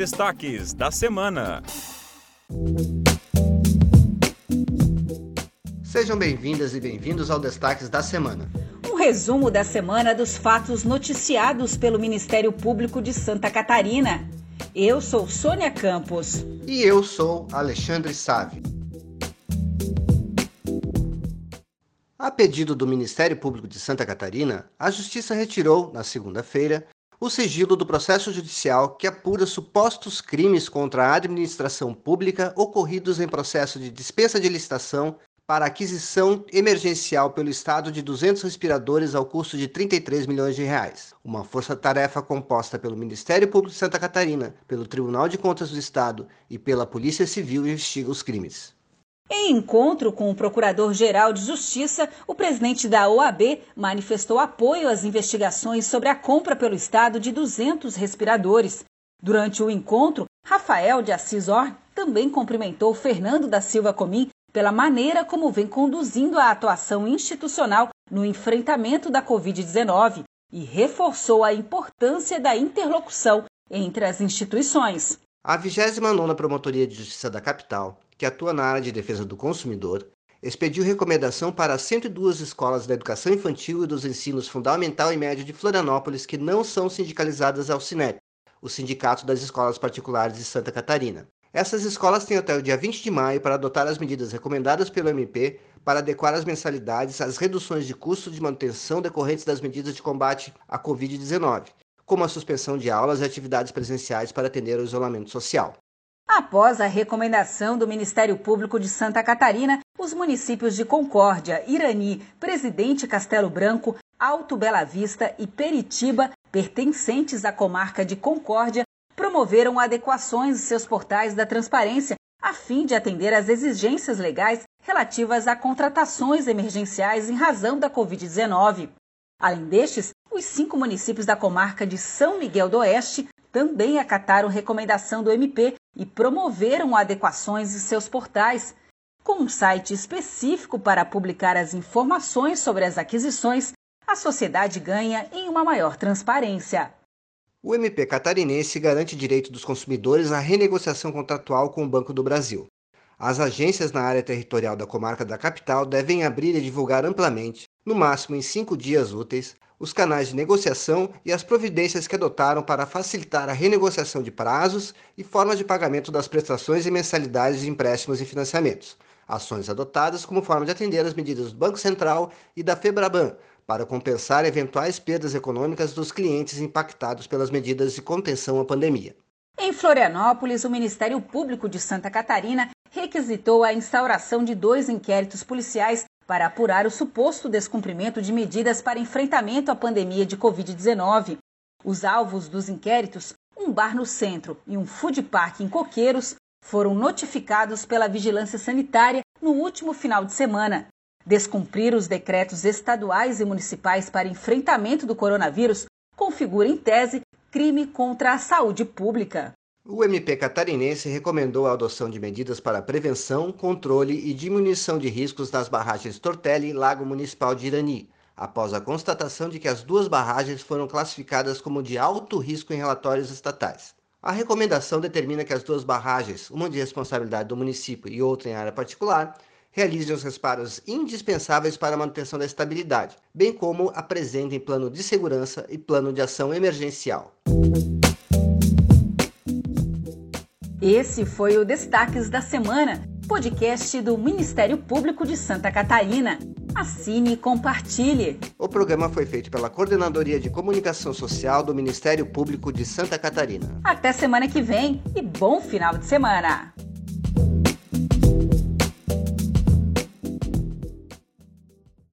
destaques da semana. Sejam bem-vindas e bem-vindos ao Destaques da Semana. Um resumo da semana dos fatos noticiados pelo Ministério Público de Santa Catarina. Eu sou Sônia Campos. E eu sou Alexandre Save. A pedido do Ministério Público de Santa Catarina, a Justiça retirou, na segunda-feira, o sigilo do processo judicial que apura supostos crimes contra a administração pública ocorridos em processo de dispensa de licitação para aquisição emergencial pelo Estado de 200 respiradores ao custo de 33 milhões de reais. Uma força-tarefa composta pelo Ministério Público de Santa Catarina, pelo Tribunal de Contas do Estado e pela Polícia Civil investiga os crimes. Em encontro com o Procurador-Geral de Justiça, o presidente da OAB manifestou apoio às investigações sobre a compra pelo Estado de 200 respiradores. Durante o encontro, Rafael de Assis Or também cumprimentou Fernando da Silva Comim pela maneira como vem conduzindo a atuação institucional no enfrentamento da Covid-19 e reforçou a importância da interlocução entre as instituições. A 29ª Promotoria de Justiça da Capital que atua na área de defesa do consumidor, expediu recomendação para 102 escolas da educação infantil e dos ensinos fundamental e médio de Florianópolis que não são sindicalizadas ao SINEP, o Sindicato das Escolas Particulares de Santa Catarina. Essas escolas têm até o dia 20 de maio para adotar as medidas recomendadas pelo MP para adequar as mensalidades às reduções de custo de manutenção decorrentes das medidas de combate à Covid-19, como a suspensão de aulas e atividades presenciais para atender ao isolamento social. Após a recomendação do Ministério Público de Santa Catarina, os municípios de Concórdia, Irani, Presidente Castelo Branco, Alto Bela Vista e Peritiba, pertencentes à comarca de Concórdia, promoveram adequações de seus portais da transparência a fim de atender às exigências legais relativas a contratações emergenciais em razão da Covid-19. Além destes, os cinco municípios da comarca de São Miguel do Oeste também acataram recomendação do MP e promoveram adequações de seus portais, com um site específico para publicar as informações sobre as aquisições, a sociedade ganha em uma maior transparência. O MP catarinense garante direito dos consumidores à renegociação contratual com o Banco do Brasil. As agências na área territorial da comarca da capital devem abrir e divulgar amplamente, no máximo em cinco dias úteis, os canais de negociação e as providências que adotaram para facilitar a renegociação de prazos e formas de pagamento das prestações e mensalidades de empréstimos e financiamentos. Ações adotadas como forma de atender às medidas do Banco Central e da Febraban para compensar eventuais perdas econômicas dos clientes impactados pelas medidas de contenção à pandemia. Em Florianópolis, o Ministério Público de Santa Catarina requisitou a instauração de dois inquéritos policiais para apurar o suposto descumprimento de medidas para enfrentamento à pandemia de Covid-19. Os alvos dos inquéritos, um bar no centro e um food park em Coqueiros, foram notificados pela Vigilância Sanitária no último final de semana. Descumprir os decretos estaduais e municipais para enfrentamento do coronavírus configura, em tese, crime contra a saúde pública. O MP catarinense recomendou a adoção de medidas para prevenção, controle e diminuição de riscos nas barragens Tortelli e Lago Municipal de Irani, após a constatação de que as duas barragens foram classificadas como de alto risco em relatórios estatais. A recomendação determina que as duas barragens, uma de responsabilidade do município e outra em área particular, realizem os reparos indispensáveis para a manutenção da estabilidade, bem como apresentem plano de segurança e plano de ação emergencial. Esse foi o Destaques da Semana, podcast do Ministério Público de Santa Catarina. Assine e compartilhe. O programa foi feito pela Coordenadoria de Comunicação Social do Ministério Público de Santa Catarina. Até semana que vem e bom final de semana!